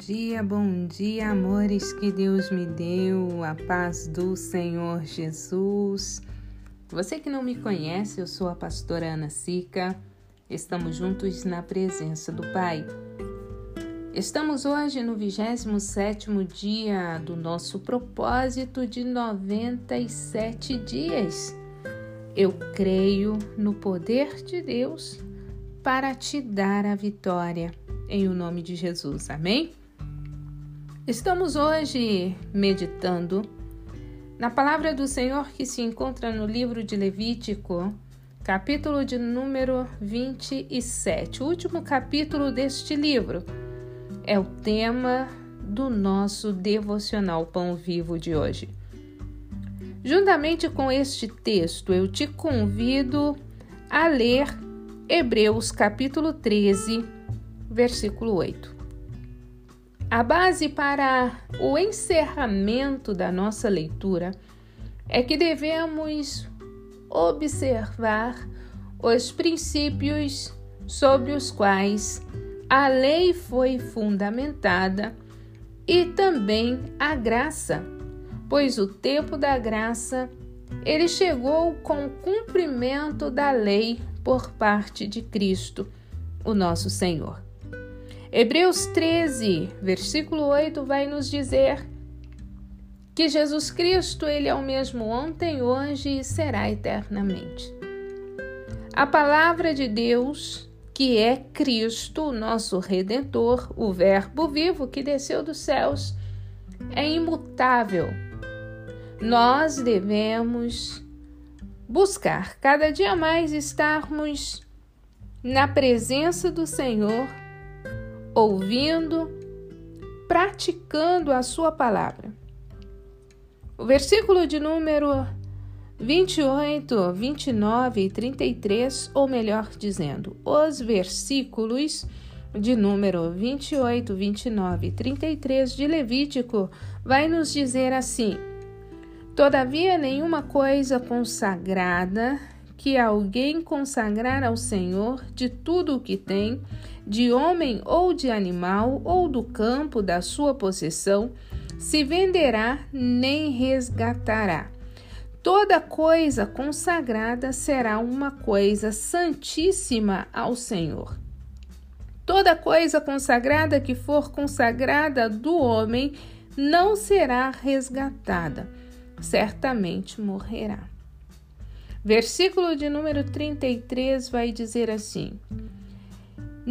dia, bom dia, amores que Deus me deu, a paz do Senhor Jesus. Você que não me conhece, eu sou a pastora Ana Sica. Estamos juntos na presença do Pai. Estamos hoje no 27º dia do nosso propósito de 97 dias. Eu creio no poder de Deus para te dar a vitória em o nome de Jesus. Amém? Estamos hoje meditando na palavra do Senhor que se encontra no livro de Levítico, capítulo de número 27, o último capítulo deste livro. É o tema do nosso devocional Pão Vivo de hoje. Juntamente com este texto, eu te convido a ler Hebreus capítulo 13, versículo 8. A base para o encerramento da nossa leitura é que devemos observar os princípios sobre os quais a lei foi fundamentada e também a graça, pois o tempo da graça ele chegou com o cumprimento da lei por parte de Cristo, o nosso Senhor. Hebreus 13, versículo 8 vai nos dizer que Jesus Cristo, ele é o mesmo ontem, hoje e será eternamente. A palavra de Deus, que é Cristo, nosso redentor, o verbo vivo que desceu dos céus, é imutável. Nós devemos buscar cada dia mais estarmos na presença do Senhor ouvindo, praticando a sua palavra. O versículo de número 28, 29 e 33, ou melhor dizendo, os versículos de número 28, 29 e 33 de Levítico vai nos dizer assim: Todavia, nenhuma coisa consagrada que alguém consagrar ao Senhor de tudo o que tem, de homem ou de animal, ou do campo da sua possessão, se venderá nem resgatará. Toda coisa consagrada será uma coisa santíssima ao Senhor. Toda coisa consagrada que for consagrada do homem não será resgatada, certamente morrerá. Versículo de número 33 vai dizer assim: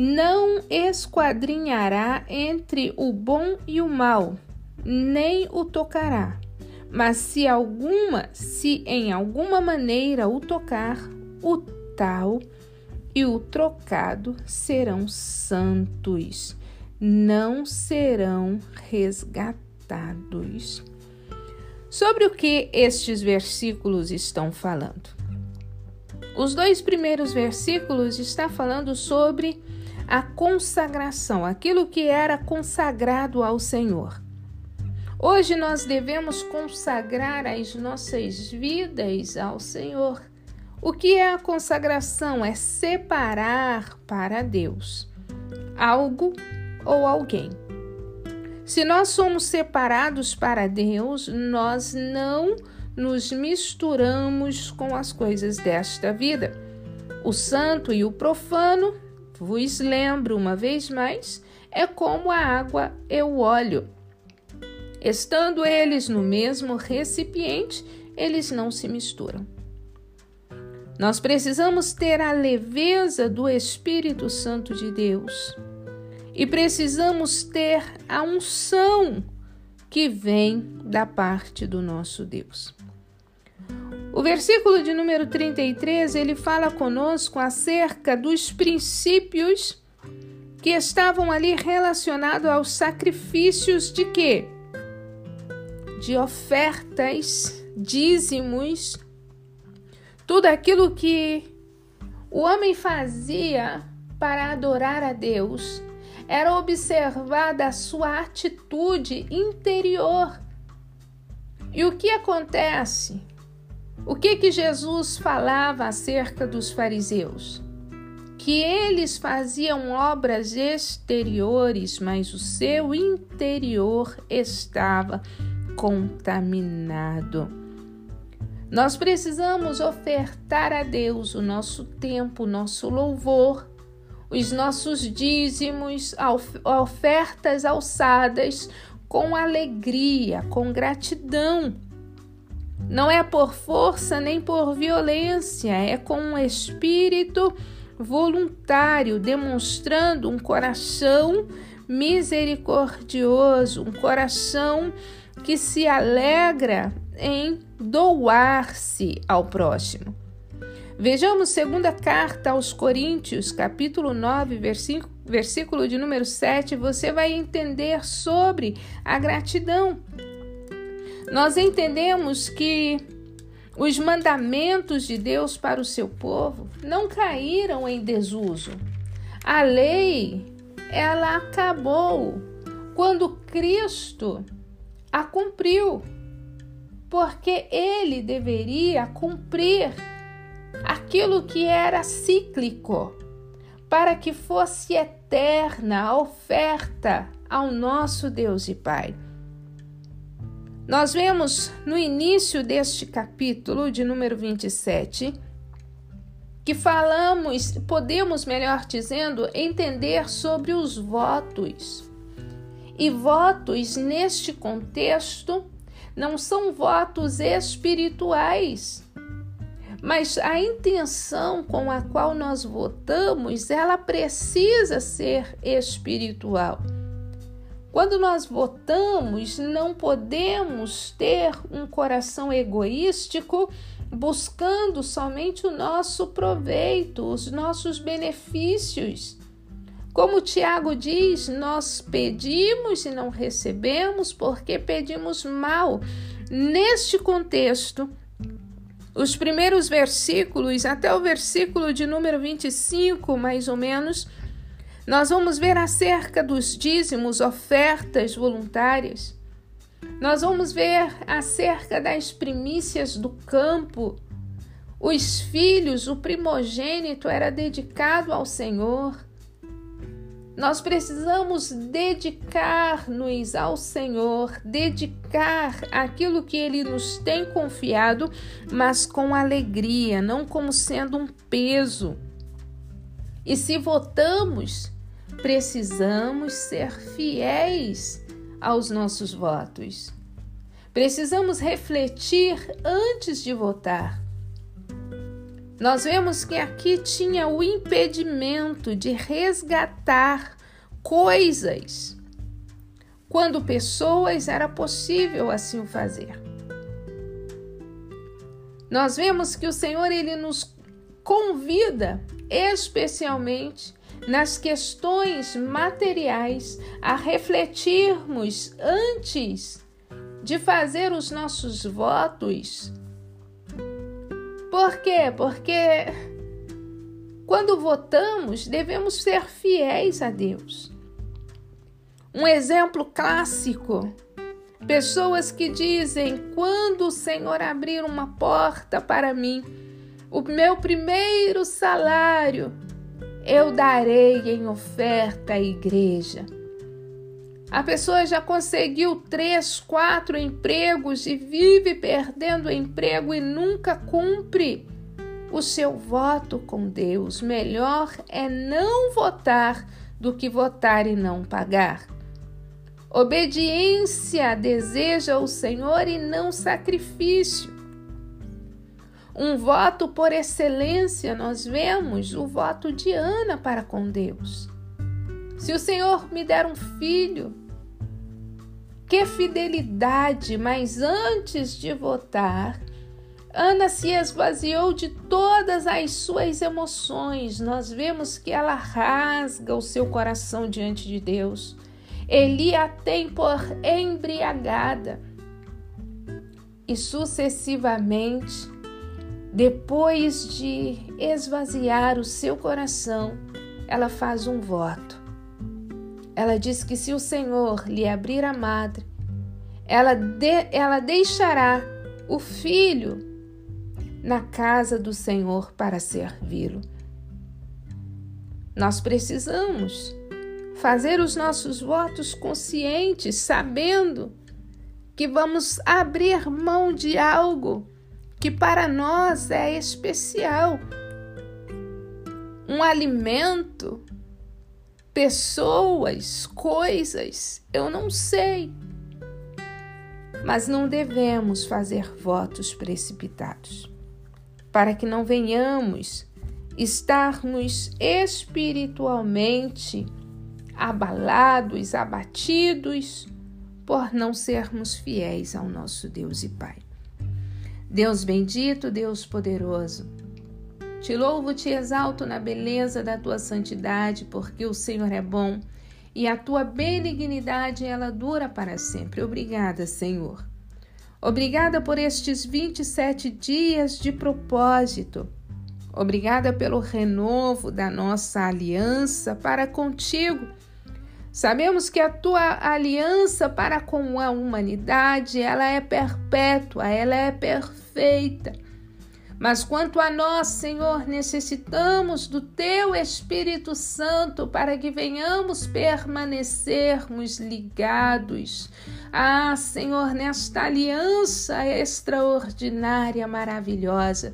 Não esquadrinhará entre o bom e o mal, nem o tocará. Mas se alguma, se em alguma maneira o tocar, o tal e o trocado serão santos, não serão resgatados. Sobre o que estes versículos estão falando? Os dois primeiros versículos está falando sobre a consagração, aquilo que era consagrado ao Senhor. Hoje nós devemos consagrar as nossas vidas ao Senhor. O que é a consagração? É separar para Deus algo ou alguém. Se nós somos separados para Deus, nós não nos misturamos com as coisas desta vida. O santo e o profano, vos lembro uma vez mais, é como a água e o óleo. Estando eles no mesmo recipiente, eles não se misturam. Nós precisamos ter a leveza do Espírito Santo de Deus e precisamos ter a unção que vem da parte do nosso Deus. O versículo de número 33, ele fala conosco acerca dos princípios que estavam ali relacionados aos sacrifícios de quê? De ofertas, dízimos, tudo aquilo que o homem fazia para adorar a Deus era observada a sua atitude interior. E o que acontece? O que que Jesus falava acerca dos fariseus? que eles faziam obras exteriores, mas o seu interior estava contaminado. Nós precisamos ofertar a Deus o nosso tempo, o nosso louvor, os nossos dízimos, ofertas alçadas com alegria, com gratidão. Não é por força nem por violência, é com um espírito voluntário, demonstrando um coração misericordioso, um coração que se alegra em doar-se ao próximo. Vejamos segunda carta aos Coríntios, capítulo 9, versículo, versículo de número 7, você vai entender sobre a gratidão. Nós entendemos que os mandamentos de Deus para o seu povo não caíram em desuso. A lei, ela acabou quando Cristo a cumpriu porque ele deveria cumprir aquilo que era cíclico, para que fosse eterna a oferta ao nosso Deus e Pai. Nós vemos no início deste capítulo, de número 27, que falamos, podemos melhor dizendo, entender sobre os votos. E votos neste contexto não são votos espirituais. Mas a intenção com a qual nós votamos, ela precisa ser espiritual. Quando nós votamos, não podemos ter um coração egoístico buscando somente o nosso proveito, os nossos benefícios. Como Tiago diz, nós pedimos e não recebemos porque pedimos mal. Neste contexto, os primeiros versículos, até o versículo de número 25, mais ou menos, nós vamos ver acerca dos dízimos, ofertas voluntárias. Nós vamos ver acerca das primícias do campo. Os filhos, o primogênito era dedicado ao Senhor. Nós precisamos dedicar-nos ao Senhor, dedicar aquilo que Ele nos tem confiado, mas com alegria, não como sendo um peso. E se votamos, precisamos ser fiéis aos nossos votos. Precisamos refletir antes de votar. Nós vemos que aqui tinha o impedimento de resgatar coisas quando pessoas era possível assim o fazer. Nós vemos que o Senhor ele nos convida especialmente nas questões materiais a refletirmos antes de fazer os nossos votos por quê? Porque quando votamos, devemos ser fiéis a Deus. Um exemplo clássico: pessoas que dizem, quando o Senhor abrir uma porta para mim, o meu primeiro salário eu darei em oferta à igreja. A pessoa já conseguiu três, quatro empregos e vive perdendo o emprego e nunca cumpre o seu voto com Deus. Melhor é não votar do que votar e não pagar. Obediência deseja o Senhor e não sacrifício. Um voto por excelência, nós vemos o voto de Ana para com Deus. Se o Senhor me der um filho, que fidelidade! Mas antes de votar, Ana se esvaziou de todas as suas emoções. Nós vemos que ela rasga o seu coração diante de Deus. Eli a tem por embriagada. E sucessivamente, depois de esvaziar o seu coração, ela faz um voto. Ela diz que se o Senhor lhe abrir a madre, ela, de, ela deixará o filho na casa do Senhor para servi-lo. Nós precisamos fazer os nossos votos conscientes, sabendo que vamos abrir mão de algo que para nós é especial. Um alimento, pessoas, coisas, eu não sei. Mas não devemos fazer votos precipitados, para que não venhamos estarmos espiritualmente abalados, abatidos por não sermos fiéis ao nosso Deus e Pai. Deus bendito, Deus poderoso, te louvo, te exalto na beleza da tua santidade, porque o Senhor é bom e a tua benignidade ela dura para sempre. Obrigada, Senhor. Obrigada por estes 27 dias de propósito. Obrigada pelo renovo da nossa aliança para contigo Sabemos que a tua aliança para com a humanidade, ela é perpétua, ela é perfeita. Mas quanto a nós, Senhor, necessitamos do teu Espírito Santo para que venhamos permanecermos ligados. Ah, Senhor, nesta aliança extraordinária, maravilhosa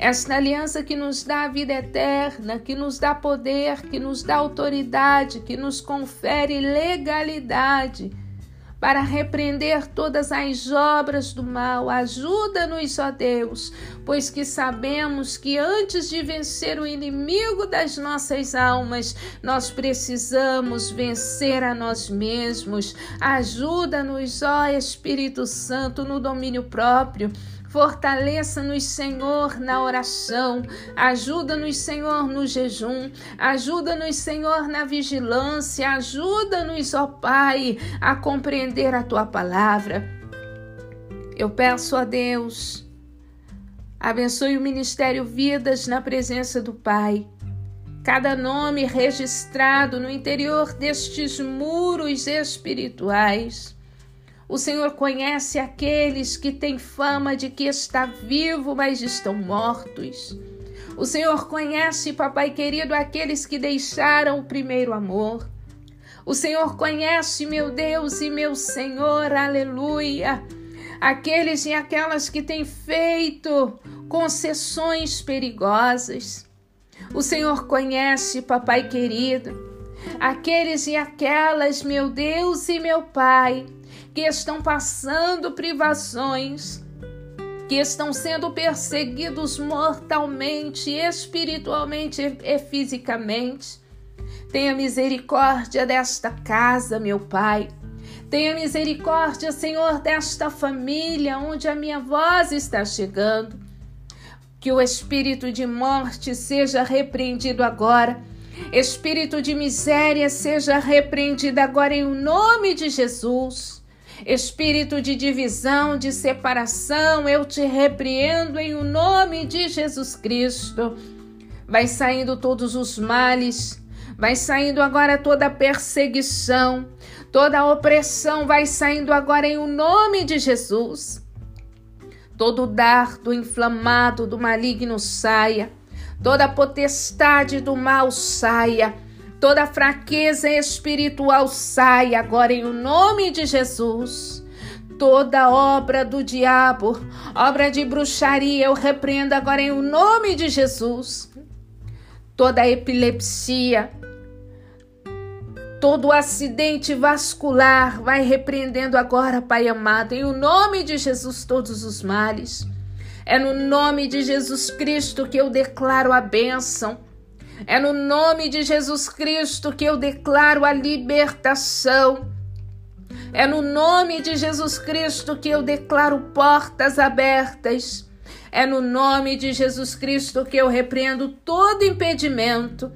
esta aliança que nos dá a vida eterna, que nos dá poder, que nos dá autoridade, que nos confere legalidade para repreender todas as obras do mal. Ajuda-nos, ó Deus, pois que sabemos que antes de vencer o inimigo das nossas almas, nós precisamos vencer a nós mesmos. Ajuda-nos, ó Espírito Santo, no domínio próprio Fortaleça-nos, Senhor, na oração. Ajuda-nos, Senhor, no jejum. Ajuda-nos, Senhor, na vigilância. Ajuda-nos, ó Pai, a compreender a tua palavra. Eu peço a Deus, abençoe o Ministério Vidas na presença do Pai. Cada nome registrado no interior destes muros espirituais o Senhor conhece aqueles que têm fama de que está vivo, mas estão mortos. O Senhor conhece, papai querido, aqueles que deixaram o primeiro amor. O Senhor conhece, meu Deus e meu Senhor, aleluia, aqueles e aquelas que têm feito concessões perigosas. O Senhor conhece, papai querido, aqueles e aquelas, meu Deus e meu Pai, que estão passando privações, que estão sendo perseguidos mortalmente, espiritualmente e fisicamente. Tenha misericórdia desta casa, meu Pai. Tenha misericórdia, Senhor, desta família onde a minha voz está chegando. Que o espírito de morte seja repreendido agora. Espírito de miséria seja repreendido agora em nome de Jesus. Espírito de divisão, de separação, eu te repreendo em o nome de Jesus Cristo. Vai saindo todos os males, vai saindo agora toda a perseguição, toda a opressão vai saindo agora em o nome de Jesus. Todo dardo inflamado do maligno saia, toda a potestade do mal saia Toda fraqueza espiritual sai agora em nome de Jesus. Toda obra do diabo, obra de bruxaria, eu repreendo agora em nome de Jesus. Toda epilepsia, todo acidente vascular, vai repreendendo agora, Pai amado, em nome de Jesus, todos os males. É no nome de Jesus Cristo que eu declaro a bênção é no nome de Jesus Cristo que eu declaro a libertação. É no nome de Jesus Cristo que eu declaro portas abertas. É no nome de Jesus Cristo que eu repreendo todo impedimento.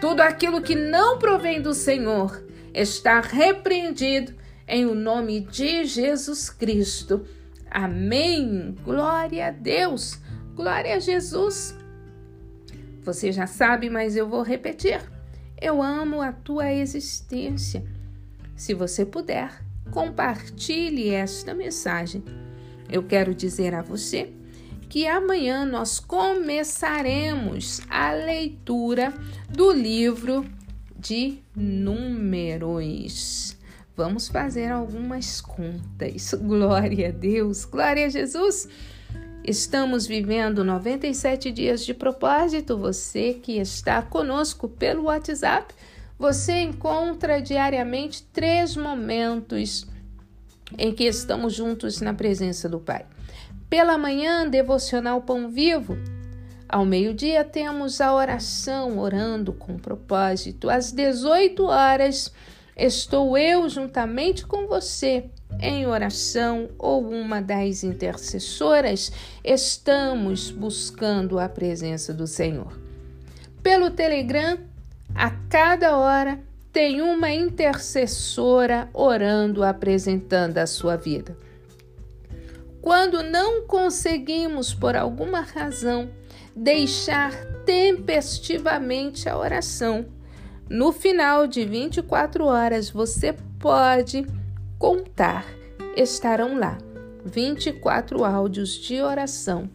Tudo aquilo que não provém do Senhor está repreendido em o nome de Jesus Cristo. Amém. Glória a Deus. Glória a Jesus. Você já sabe, mas eu vou repetir. Eu amo a tua existência. Se você puder, compartilhe esta mensagem. Eu quero dizer a você que amanhã nós começaremos a leitura do livro de Números. Vamos fazer algumas contas. Glória a Deus, glória a Jesus. Estamos vivendo 97 dias de propósito. Você que está conosco pelo WhatsApp, você encontra diariamente três momentos em que estamos juntos na presença do Pai. Pela manhã, devocional Pão Vivo. Ao meio-dia, temos a oração, orando com propósito. Às 18 horas, estou eu juntamente com você em oração ou uma das intercessoras, estamos buscando a presença do Senhor. Pelo Telegram, a cada hora tem uma intercessora orando, apresentando a sua vida. Quando não conseguimos, por alguma razão, deixar tempestivamente a oração, no final de 24 horas você pode contar, estarão lá 24 áudios de oração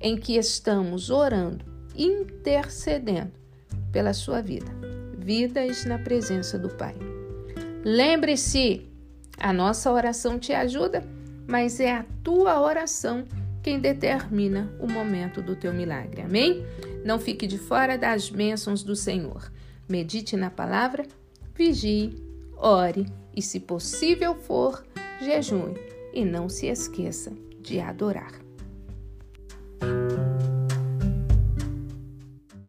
em que estamos orando, intercedendo pela sua vida. Vidas na presença do Pai. Lembre-se, a nossa oração te ajuda, mas é a tua oração quem determina o momento do teu milagre. Amém? Não fique de fora das bênçãos do Senhor. Medite na palavra, vigie, ore e, se possível for, jejue e não se esqueça de adorar.